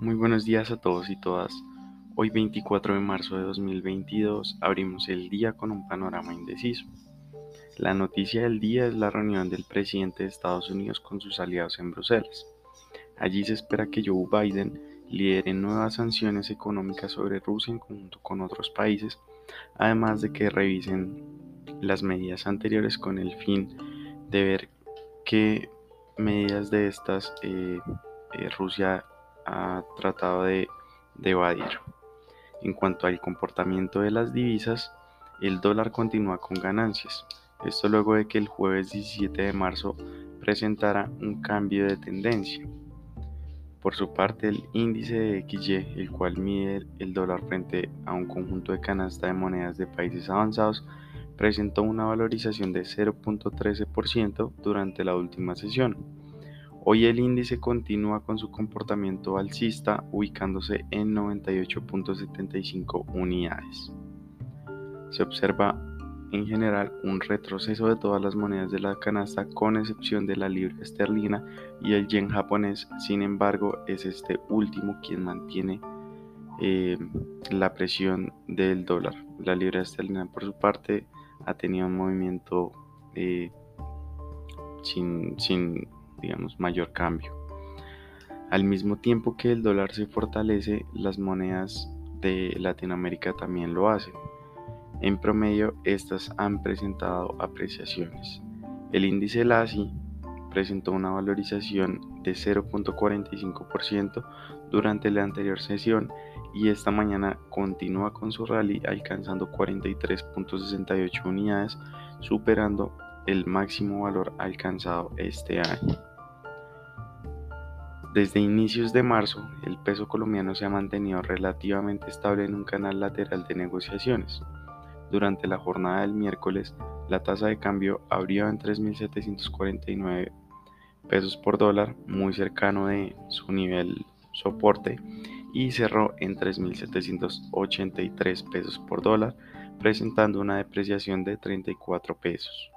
Muy buenos días a todos y todas. Hoy 24 de marzo de 2022 abrimos el día con un panorama indeciso. La noticia del día es la reunión del presidente de Estados Unidos con sus aliados en Bruselas. Allí se espera que Joe Biden lidere nuevas sanciones económicas sobre Rusia en conjunto con otros países, además de que revisen las medidas anteriores con el fin de ver qué medidas de estas eh, eh, Rusia ha tratado de, de evadir. En cuanto al comportamiento de las divisas, el dólar continúa con ganancias. Esto luego de que el jueves 17 de marzo presentara un cambio de tendencia. Por su parte, el índice de XY, el cual mide el dólar frente a un conjunto de canasta de monedas de países avanzados, presentó una valorización de 0.13% durante la última sesión. Hoy el índice continúa con su comportamiento alcista, ubicándose en 98.75 unidades. Se observa en general un retroceso de todas las monedas de la canasta con excepción de la libra esterlina y el yen japonés. Sin embargo, es este último quien mantiene eh, la presión del dólar. La libra esterlina por su parte ha tenido un movimiento eh, sin, sin, digamos, mayor cambio. Al mismo tiempo que el dólar se fortalece, las monedas de Latinoamérica también lo hacen. En promedio, estas han presentado apreciaciones. El índice LASI presentó una valorización de 0.45% durante la anterior sesión y esta mañana continúa con su rally alcanzando 43.68 unidades, superando el máximo valor alcanzado este año. Desde inicios de marzo, el peso colombiano se ha mantenido relativamente estable en un canal lateral de negociaciones. Durante la jornada del miércoles, la tasa de cambio abrió en 3.749 pesos por dólar, muy cercano de su nivel soporte, y cerró en 3.783 pesos por dólar, presentando una depreciación de 34 pesos.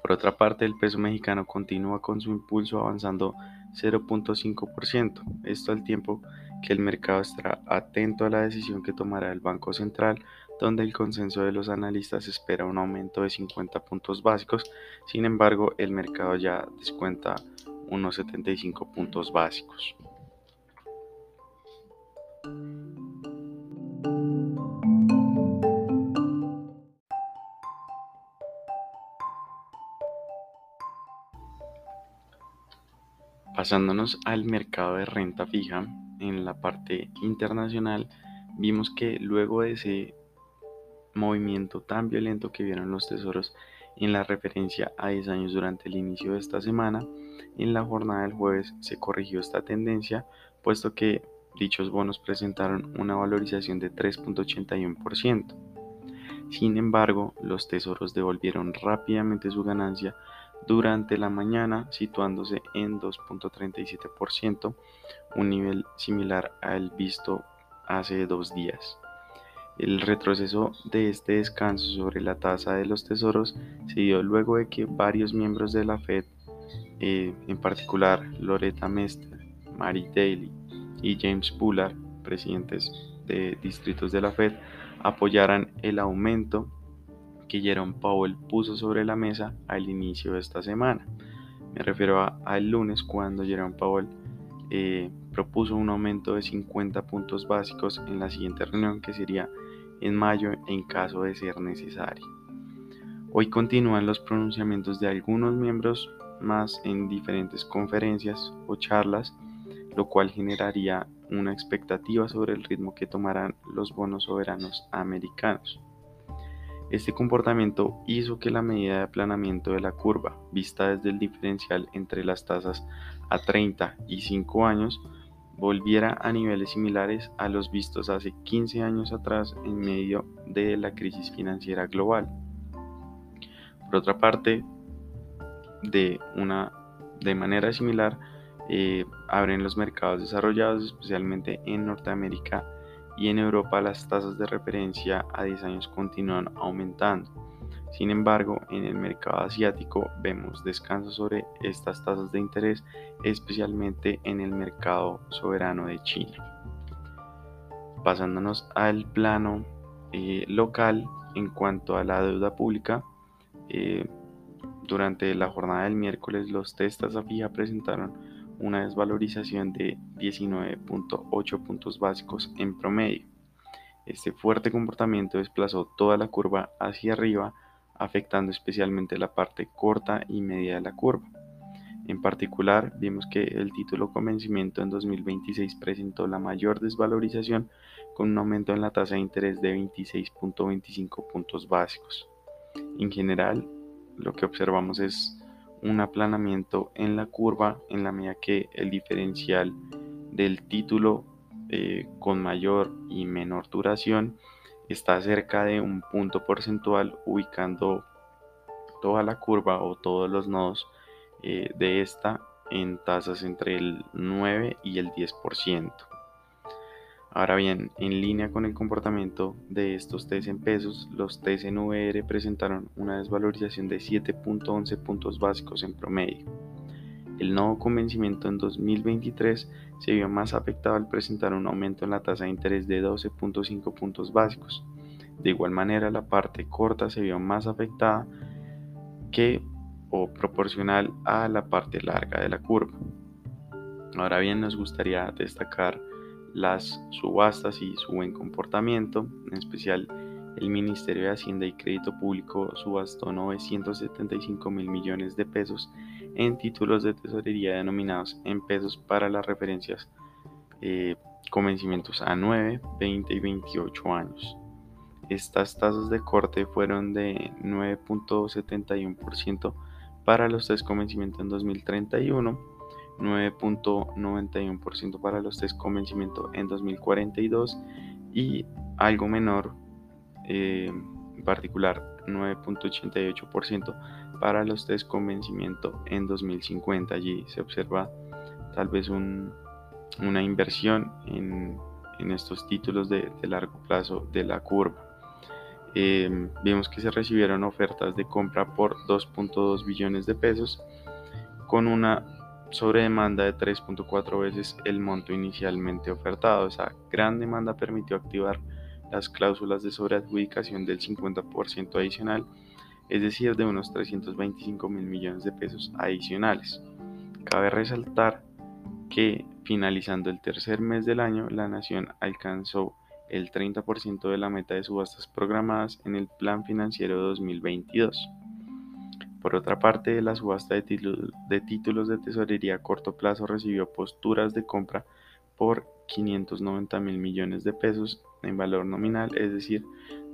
Por otra parte, el peso mexicano continúa con su impulso avanzando 0.5%, esto al tiempo que el mercado estará atento a la decisión que tomará el Banco Central donde el consenso de los analistas espera un aumento de 50 puntos básicos, sin embargo el mercado ya descuenta unos 75 puntos básicos. Pasándonos al mercado de renta fija, en la parte internacional, vimos que luego de ese movimiento tan violento que vieron los tesoros en la referencia a 10 años durante el inicio de esta semana, en la jornada del jueves se corrigió esta tendencia, puesto que dichos bonos presentaron una valorización de 3.81%. Sin embargo, los tesoros devolvieron rápidamente su ganancia durante la mañana, situándose en 2.37%, un nivel similar al visto hace dos días. El retroceso de este descanso sobre la tasa de los tesoros se dio luego de que varios miembros de la Fed, eh, en particular Loretta Mester, Mary Daly y James Bullard, presidentes de distritos de la Fed, apoyaran el aumento que Jerome Powell puso sobre la mesa al inicio de esta semana. Me refiero al lunes cuando Jerome Powell eh, propuso un aumento de 50 puntos básicos en la siguiente reunión que sería en mayo en caso de ser necesario. Hoy continúan los pronunciamientos de algunos miembros más en diferentes conferencias o charlas, lo cual generaría una expectativa sobre el ritmo que tomarán los bonos soberanos americanos. Este comportamiento hizo que la medida de aplanamiento de la curva, vista desde el diferencial entre las tasas a 30 y 5 años, volviera a niveles similares a los vistos hace 15 años atrás en medio de la crisis financiera global. Por otra parte, de, una, de manera similar, eh, abren los mercados desarrollados, especialmente en Norteamérica y en Europa las tasas de referencia a 10 años continúan aumentando. Sin embargo, en el mercado asiático vemos descanso sobre estas tasas de interés, especialmente en el mercado soberano de China. Pasándonos al plano eh, local, en cuanto a la deuda pública, eh, durante la jornada del miércoles los testas a fija presentaron una desvalorización de 19.8 puntos básicos en promedio. Este fuerte comportamiento desplazó toda la curva hacia arriba afectando especialmente la parte corta y media de la curva. En particular, vimos que el título convencimiento en 2026 presentó la mayor desvalorización con un aumento en la tasa de interés de 26.25 puntos básicos. En general, lo que observamos es un aplanamiento en la curva en la medida que el diferencial del título eh, con mayor y menor duración está cerca de un punto porcentual ubicando toda la curva o todos los nodos eh, de esta en tasas entre el 9 y el 10%. Ahora bien, en línea con el comportamiento de estos TES en pesos, los TES en VR presentaron una desvalorización de 7.11 puntos básicos en promedio. El nuevo convencimiento en 2023 se vio más afectado al presentar un aumento en la tasa de interés de 12.5 puntos básicos. De igual manera, la parte corta se vio más afectada que o proporcional a la parte larga de la curva. Ahora bien, nos gustaría destacar las subastas y su buen comportamiento, en especial el Ministerio de Hacienda y Crédito Público subastó 975 mil millones de pesos en títulos de tesorería denominados en pesos para las referencias eh, convencimientos a 9, 20 y 28 años. Estas tasas de corte fueron de 9.71% para los test convencimiento en 2031, 9.91% para los test convencimiento en 2042 y algo menor, eh, en particular 9.88% para los test con vencimiento en 2050. Allí se observa tal vez una inversión en, estos títulos de, largo plazo de la curva. Em, vemos que se recibieron ofertas de compra por 2.2 billones de pesos con una sobredemanda de 3.4 veces el monto inicialmente ofertado. Esa gran demanda permitió activar las cláusulas de sobreadjudicación del 50% adicional, es decir, de unos 325 mil millones de pesos adicionales. Cabe resaltar que finalizando el tercer mes del año, la nación alcanzó el 30% de la meta de subastas programadas en el Plan Financiero 2022. Por otra parte, la subasta de, títulos de tesorería a corto plazo recibió posturas de compra por 590 mil millones de pesos en valor nominal, es decir,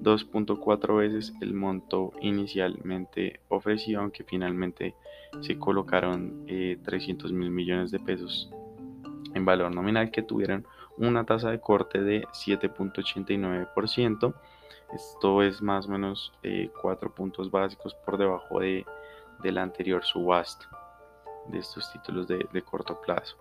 2.4 veces el monto inicialmente ofrecido, aunque finalmente se colocaron 300 eh, mil millones de pesos en valor nominal que tuvieron una tasa de corte de 7.89%. Esto es más o menos 4 eh, puntos básicos por debajo de, la anterior subasta de estos títulos de corto plazo.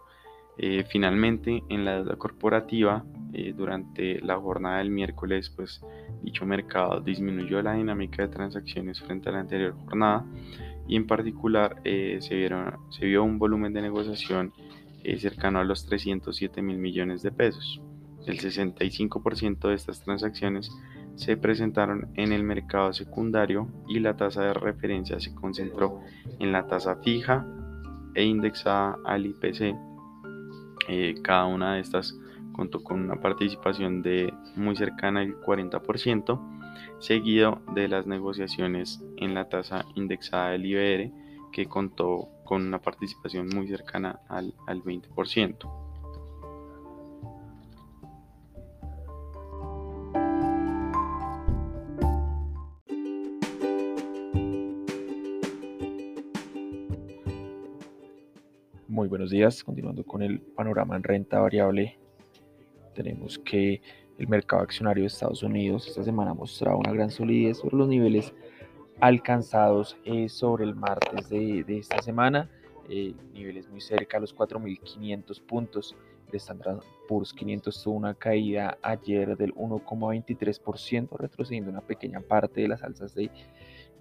Eh, finalmente, en la deuda corporativa, eh, durante la jornada del miércoles, pues dicho mercado disminuyó la dinámica de transacciones frente a la anterior jornada y en particular eh, se, vieron, se vio un volumen de negociación cercano a los 307 mil millones de pesos. El 65% de estas transacciones se presentaron en el mercado secundario y la tasa de referencia se concentró en la tasa fija e indexada al IPC eh, cada una de estas contó con una participación de muy cercana al 40%, seguido de las negociaciones en la tasa indexada del IBR, que contó con una participación muy cercana al, al 20%. Buenos días. Continuando con el panorama en renta variable, tenemos que el mercado accionario de Estados Unidos esta semana ha mostrado una gran solidez sobre los niveles alcanzados eh, sobre el martes de, esta semana, eh, niveles muy cerca a los 4.500 puntos. El Standard Poor's 500 tuvo una caída ayer del 1,23%, retrocediendo una pequeña parte de las alzas de,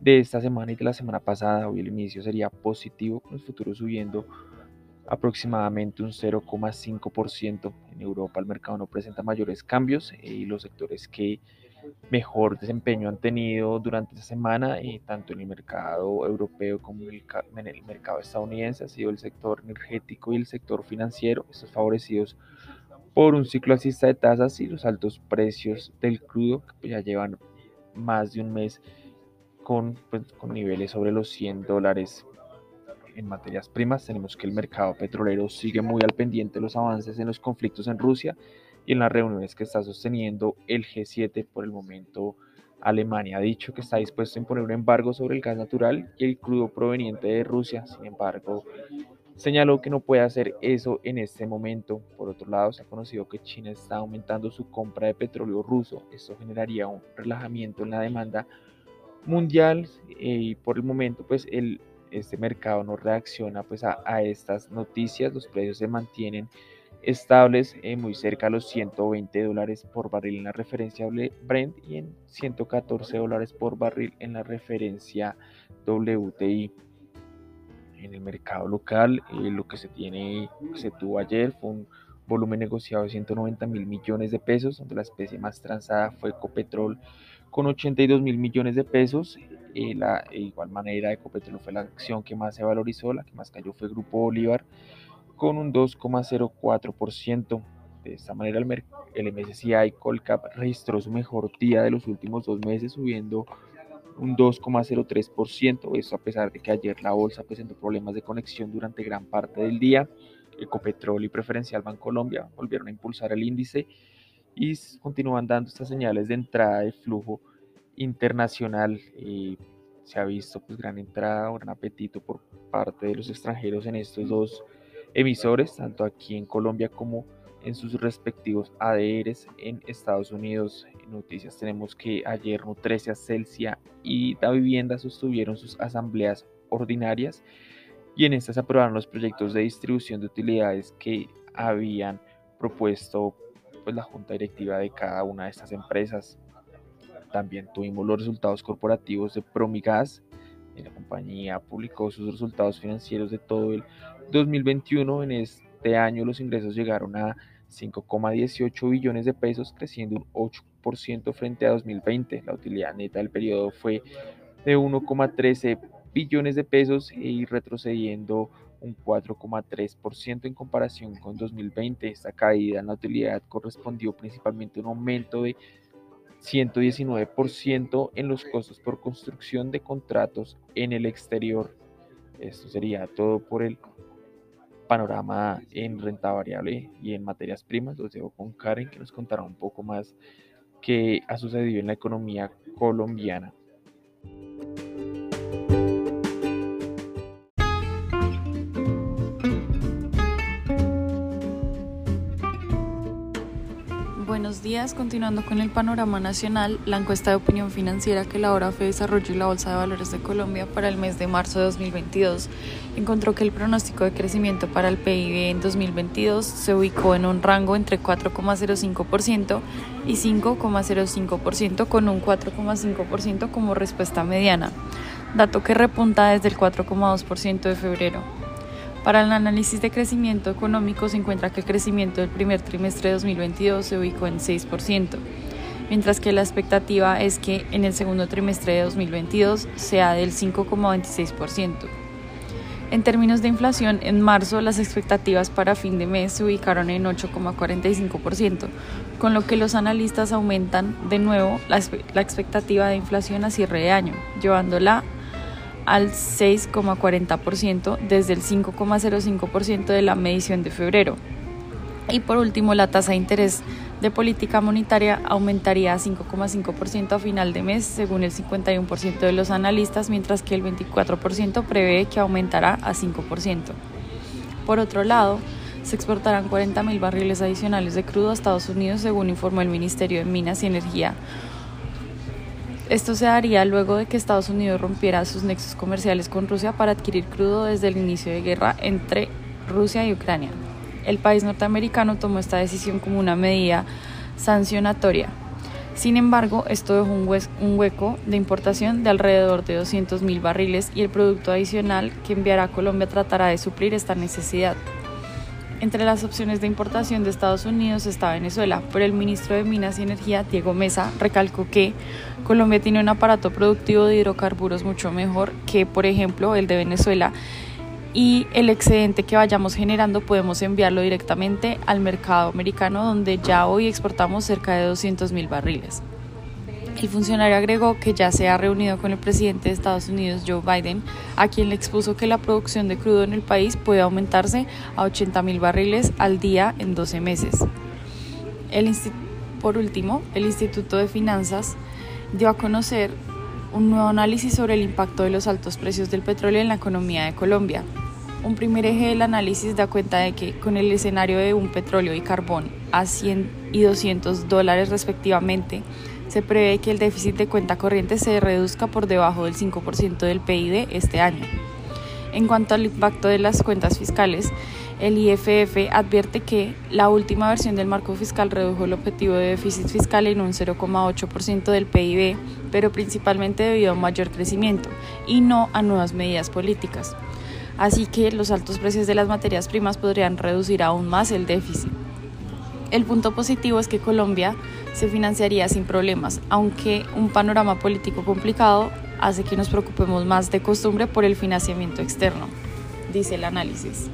de esta semana y de la semana pasada. Hoy el inicio sería positivo, con los futuros subiendo aproximadamente un 0,5%. En Europa el mercado no presenta mayores cambios eh, y los sectores que mejor desempeño han tenido durante esta semana, eh, tanto en el mercado europeo como en el, mercado estadounidense, ha sido el sector energético y el sector financiero, estos favorecidos por un ciclo alcista de tasas y los altos precios del crudo, que ya llevan más de un mes con, pues, con niveles sobre los 100 dólares en materias primas, tenemos que el mercado petrolero sigue muy al pendiente de los avances en los conflictos en Rusia y en las reuniones que está sosteniendo el G7 por el momento. Alemania ha dicho que está dispuesto a imponer un embargo sobre el gas natural y el crudo proveniente de Rusia. Sin embargo, señaló que no puede hacer eso en este momento. Por otro lado, se ha conocido que China está aumentando su compra de petróleo ruso. Esto generaría un relajamiento en la demanda mundial eh, y por el momento pues el este mercado no reacciona pues a, estas noticias, los precios se mantienen estables eh, muy cerca a los 120 dólares por barril en la referencia Brent y en 114 dólares por barril en la referencia WTI. En el mercado local, eh, lo que se tiene, se tuvo ayer fue un volumen negociado de 190 mil millones de pesos, donde la especie más transada fue Ecopetrol con 82 mil millones de pesos eh, la, de igual manera, Ecopetrol fue la acción que más se valorizó, la que más cayó fue Grupo Bolívar, con un 2,04%. De esta manera, el, el MSCI Colcap registró su mejor día de los últimos dos meses, subiendo un 2,03%. Eso a pesar de que ayer la bolsa presentó problemas de conexión durante gran parte del día. Ecopetrol y Preferencial Bancolombia volvieron a impulsar el índice y continúan dando estas señales de entrada de flujo internacional. y se ha visto pues gran entrada, gran apetito por parte de los extranjeros en estos dos emisores, tanto aquí en Colombia como en sus respectivos ADRs en Estados Unidos. Noticias tenemos que ayer Nutrecia, Celsia y Da Vivienda sostuvieron sus asambleas ordinarias y en estas aprobaron los proyectos de distribución de utilidades que habían propuesto pues, la junta directiva de cada una de estas empresas. También tuvimos los resultados corporativos de Promigas. La compañía publicó sus resultados financieros de todo el 2021. En este año los ingresos llegaron a 5,18 billones de pesos, creciendo un 8% frente a 2020. La utilidad neta del periodo fue de 1,13 billones de pesos y retrocediendo un 4,3% en comparación con 2020. Esta caída en la utilidad correspondió principalmente a un aumento de 119% en los costos por construcción de contratos en el exterior. Esto sería todo por el panorama en renta variable y en materias primas. Los dejo con Karen que nos contará un poco más qué ha sucedido en la economía colombiana. Continuando con el panorama nacional, la encuesta de opinión financiera que la hora fue desarrollo y la Bolsa de Valores de Colombia para el mes de marzo de 2022 encontró que el pronóstico de crecimiento para el PIB en 2022 se ubicó en un rango entre 4,05% y 5,05% con un 4,5% como respuesta mediana, dato que repunta desde el 4,2% de febrero. Para el análisis de crecimiento económico se encuentra que el crecimiento del primer trimestre de 2022 se ubicó en 6%, mientras que la expectativa es que en el segundo trimestre de 2022 sea del 5,26%. En términos de inflación, en marzo las expectativas para fin de mes se ubicaron en 8,45%, con lo que los analistas aumentan de nuevo la, expectativa de inflación a cierre de año, llevándola al 6,40% desde el 5,05% de la medición de febrero. Y por último, la tasa de interés de política monetaria aumentaría a 5,5% a final de mes, según el 51% de los analistas, mientras que el 24% prevé que aumentará a 5%. Por otro lado, se exportarán 40.000 barriles adicionales de crudo a Estados Unidos, según informó el Ministerio de Minas y Energía. Esto se daría luego de que Estados Unidos rompiera sus nexos comerciales con Rusia para adquirir crudo desde el inicio de guerra entre Rusia y Ucrania. El país norteamericano tomó esta decisión como una medida sancionatoria. Sin embargo, esto dejó un, hueco de importación de alrededor de 200.000 barriles y el producto adicional que enviará a Colombia tratará de suplir esta necesidad. Entre las opciones de importación de Estados Unidos está Venezuela, pero el ministro de Minas y Energía, Diego Mesa, recalcó que Colombia tiene un aparato productivo de hidrocarburos mucho mejor que, por ejemplo, el de Venezuela y el excedente que vayamos generando podemos enviarlo directamente al mercado americano donde ya hoy exportamos cerca de 200 mil barriles. El funcionario agregó que ya se ha reunido con el presidente de Estados Unidos, Joe Biden, a quien le expuso que la producción de crudo en el país puede aumentarse a 80 mil barriles al día en 12 meses. por último, el Instituto de Finanzas dio a conocer un nuevo análisis sobre el impacto de los altos precios del petróleo en la economía de Colombia, un primer eje del análisis da cuenta de que con el escenario de un petróleo y carbón a 100 y 200 dólares respectivamente, se prevé que el déficit de cuenta corriente se reduzca por debajo del 5% del PIB este año. En cuanto al impacto de las cuentas fiscales, el IFF advierte que la última versión del marco fiscal redujo el objetivo de déficit fiscal en un 0,8% del PIB, pero principalmente debido a un mayor crecimiento y no a nuevas medidas políticas así que los altos precios de las materias primas podrían reducir aún más el déficit. El punto positivo es que Colombia se financiaría sin problemas, aunque un panorama político complicado hace que nos preocupemos más de costumbre por el financiamiento externo, dice el análisis.